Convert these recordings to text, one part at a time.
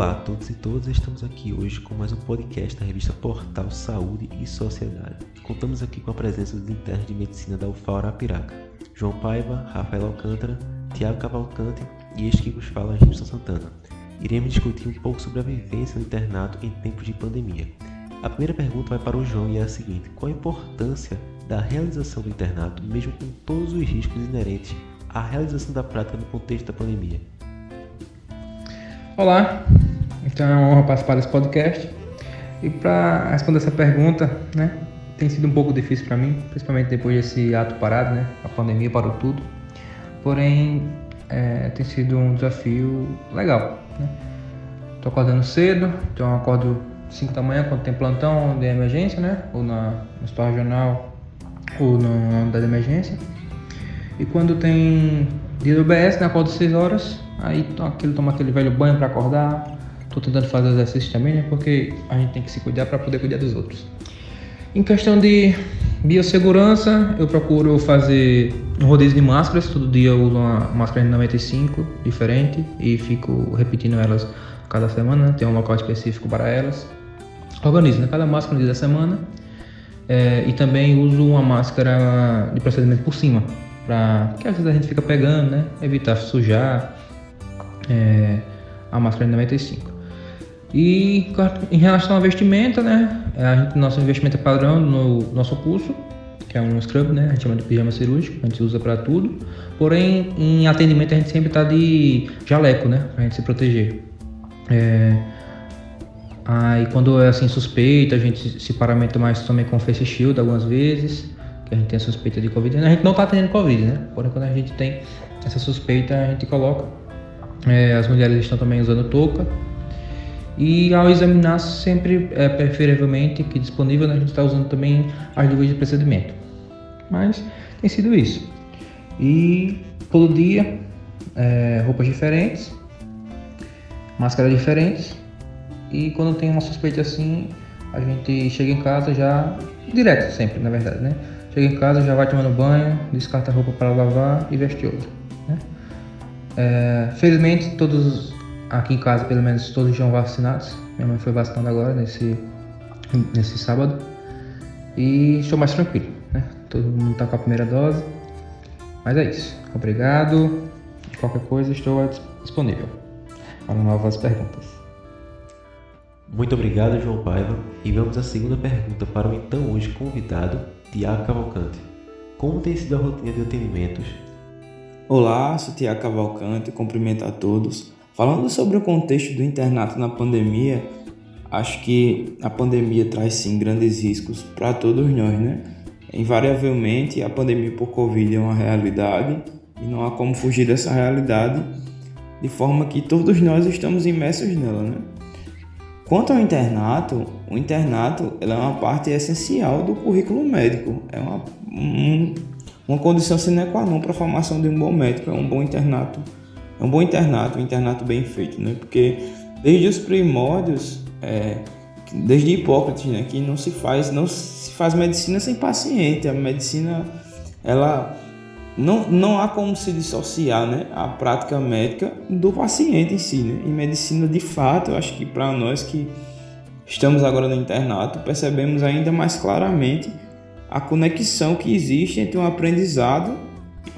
Olá a todos e todas, estamos aqui hoje com mais um podcast da revista Portal Saúde e Sociedade. Contamos aqui com a presença dos internos de medicina da UFAL Arapiraca, João Paiva, Rafael Alcântara, Tiago Cavalcante e este que vos fala, Santana. Iremos discutir um pouco sobre a vivência no internato em tempos de pandemia. A primeira pergunta vai para o João e é a seguinte: qual a importância da realização do internato, mesmo com todos os riscos inerentes à realização da prática no contexto da pandemia? Olá, então é uma honra participar desse podcast. E para responder essa pergunta, né, tem sido um pouco difícil para mim, principalmente depois desse ato parado, né, a pandemia parou tudo. Porém, é, tem sido um desafio legal. Né? Tô acordando cedo, então acordo 5 da manhã quando tem plantão de emergência, né, ou na, no hospital regional ou na unidade de emergência. E quando tem dia do UBS, né, acordo 6 horas, Aí aquele, toma aquele velho banho para acordar. Tô tentando fazer exercício também, né? Porque a gente tem que se cuidar para poder cuidar dos outros. Em questão de biossegurança, eu procuro fazer um rodízio de máscaras. Todo dia eu uso uma máscara de 95 diferente e fico repetindo elas cada semana. Né? Tem um local específico para elas. Organizo né? cada máscara no dia da semana. É, e também uso uma máscara de procedimento por cima, para que às vezes a gente fica pegando, né? Evitar sujar é, a máscara de 95. E em relação ao vestimenta, né? A gente, nosso investimento é padrão no nosso curso, que é um scrub, né? A gente chama de pijama cirúrgico, a gente usa para tudo. Porém, em atendimento a gente sempre tá de jaleco, né? Pra gente se proteger. É... Aí quando é assim suspeita, a gente se paramenta mais também com face shield algumas vezes, que a gente tem a suspeita de Covid. A gente não tá tendo Covid, né? Porém, quando a gente tem essa suspeita, a gente coloca. É, as mulheres estão também usando touca. E ao examinar sempre, é, preferivelmente, que disponível, né, a gente está usando também as luvas de procedimento. Mas tem sido isso. E todo dia, é, roupas diferentes, máscaras diferentes. E quando tem uma suspeita assim, a gente chega em casa já, direto sempre, na verdade, né? Chega em casa, já vai tomando banho, descarta a roupa para lavar e veste outra. Né? É, felizmente, todos aqui em casa, pelo menos, todos estão vacinados. Minha mãe foi vacinada agora, nesse, nesse sábado. E estou mais tranquilo, né? Todo mundo está com a primeira dose. Mas é isso. Obrigado. Qualquer coisa, estou disponível para novas perguntas. Muito obrigado, João Paiva. E vamos à segunda pergunta para o então hoje convidado, Tiago Cavalcante. Como tem sido a rotina de atendimentos Olá, sou Tiago Cavalcante, cumprimento a todos. Falando sobre o contexto do internato na pandemia, acho que a pandemia traz sim grandes riscos para todos nós, né? Invariavelmente, a pandemia por Covid é uma realidade e não há como fugir dessa realidade, de forma que todos nós estamos imersos nela, né? Quanto ao internato, o internato é uma parte essencial do currículo médico, é uma, um, uma condição sine qua non para a formação de um bom médico é um bom internato, é um bom internato, um internato bem feito, né? Porque desde os primórdios, é, desde Hipócrates, né, que não se faz, não se faz medicina sem paciente. A medicina, ela não, não há como se dissociar, né, a prática médica do paciente em si, né? Em medicina, de fato, eu acho que para nós que estamos agora no internato, percebemos ainda mais claramente a conexão que existe entre um aprendizado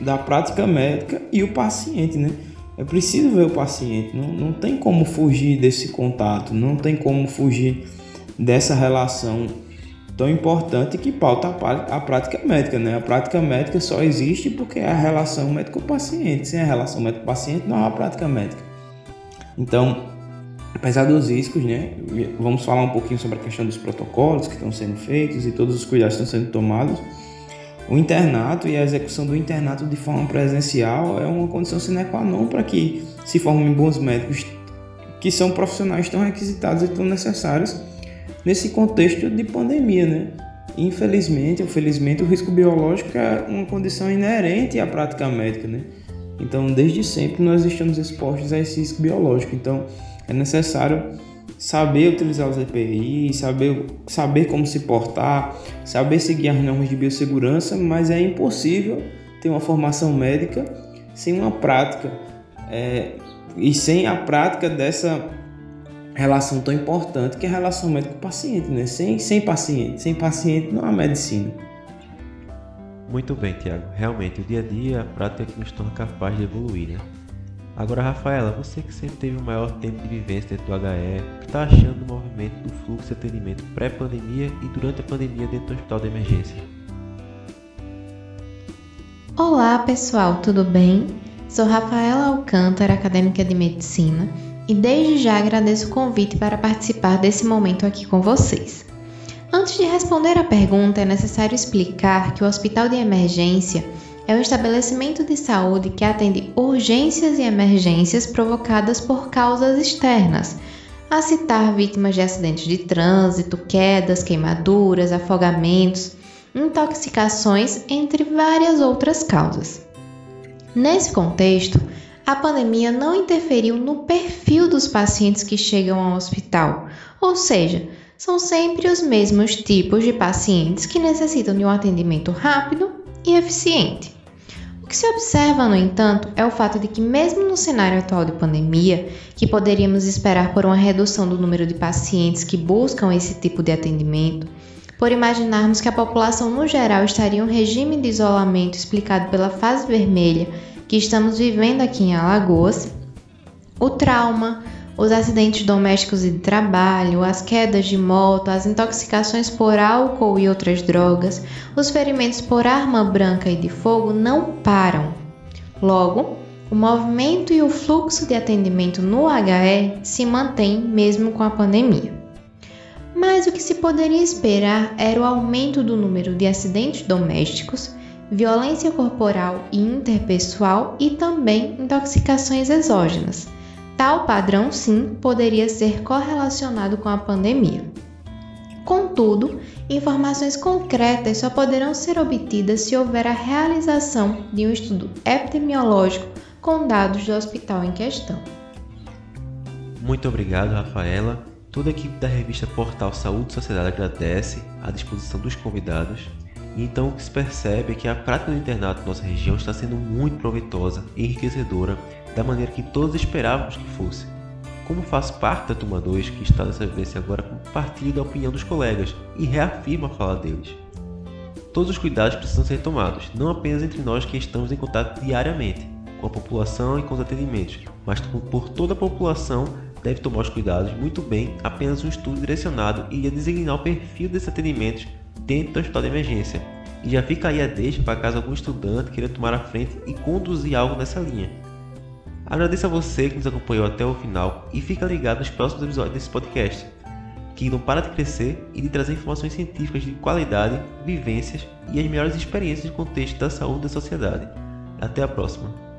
da prática médica e o paciente, né? É preciso ver o paciente, não, não tem como fugir desse contato, não tem como fugir dessa relação tão importante que pauta a, prática médica, né? A prática médica só existe porque é a relação médico-paciente. Sem a relação médico-paciente não há prática médica. Então, apesar dos riscos, né, vamos falar um pouquinho sobre a questão dos protocolos que estão sendo feitos e todos os cuidados que estão sendo tomados. O internato e a execução do internato de forma presencial é uma condição sine qua non para que se formem bons médicos que são profissionais tão requisitados e tão necessários nesse contexto de pandemia, né? Infelizmente ou felizmente o risco biológico é uma condição inerente à prática médica, né? Então, desde sempre nós estamos expostos a esse risco biológico. Então, é necessário saber utilizar os EPI, saber, saber como se portar, saber seguir as normas de biossegurança, mas é impossível ter uma formação médica sem uma prática é, e sem a prática dessa relação tão importante que é a relação médico-paciente, né? Sem, sem paciente, sem paciente não há medicina. Muito bem, Tiago. Realmente, o dia a dia, a prática é que nos torna capaz de evoluir, né? Agora, Rafaela, você que sempre teve o maior tempo de vivência dentro do HE, o que está achando do movimento do fluxo de atendimento pré-pandemia e durante a pandemia dentro do hospital de emergência? Olá, pessoal, tudo bem? Sou Rafaela Alcântara, acadêmica de medicina, e desde já agradeço o convite para participar desse momento aqui com vocês. Antes de responder a pergunta, é necessário explicar que o hospital de emergência é um estabelecimento de saúde que atende urgências e emergências provocadas por causas externas, a citar vítimas de acidentes de trânsito, quedas, queimaduras, afogamentos, intoxicações, entre várias outras causas. Nesse contexto, a pandemia não interferiu no perfil dos pacientes que chegam ao hospital, ou seja, são sempre os mesmos tipos de pacientes que necessitam de um atendimento rápido e eficiente. O que se observa, no entanto, é o fato de que, mesmo no cenário atual de pandemia, que poderíamos esperar por uma redução do número de pacientes que buscam esse tipo de atendimento, por imaginarmos que a população no geral estaria em um regime de isolamento explicado pela fase vermelha que estamos vivendo aqui em Alagoas, o trauma, os acidentes domésticos e de trabalho, as quedas de moto, as intoxicações por álcool e outras drogas, os ferimentos por arma branca e de fogo não param. Logo, o movimento e o fluxo de atendimento no HE se mantém mesmo com a pandemia. Mas o que se poderia esperar era o aumento do número de acidentes domésticos, violência corporal e interpessoal e também intoxicações exógenas Tal padrão, sim, poderia ser correlacionado com a pandemia. Contudo, informações concretas só poderão ser obtidas se houver a realização de um estudo epidemiológico com dados do hospital em questão. Muito obrigado, Rafaela. Toda a equipe da revista Portal Saúde e Sociedade agradece a disposição dos convidados. E então o que se percebe é que a prática do internato na nossa região está sendo muito proveitosa e enriquecedora da maneira que todos esperávamos que fosse. Como faço parte da turma 2 que está nessa vivência agora, compartilho da opinião dos colegas e reafirmo a fala deles. Todos os cuidados precisam ser tomados, não apenas entre nós que estamos em contato diariamente com a população e com os atendimentos, mas por toda a população deve tomar os cuidados muito bem. Apenas um estudo direcionado iria designar o perfil desses atendimentos dentro do hospital de emergência. E já fica aí a deixa para caso algum estudante queira tomar a frente e conduzir algo nessa linha. Agradeço a você que nos acompanhou até o final e fica ligado nos próximos episódios desse podcast, que não para de crescer e de trazer informações científicas de qualidade, vivências e as melhores experiências de contexto da saúde da sociedade. Até a próxima!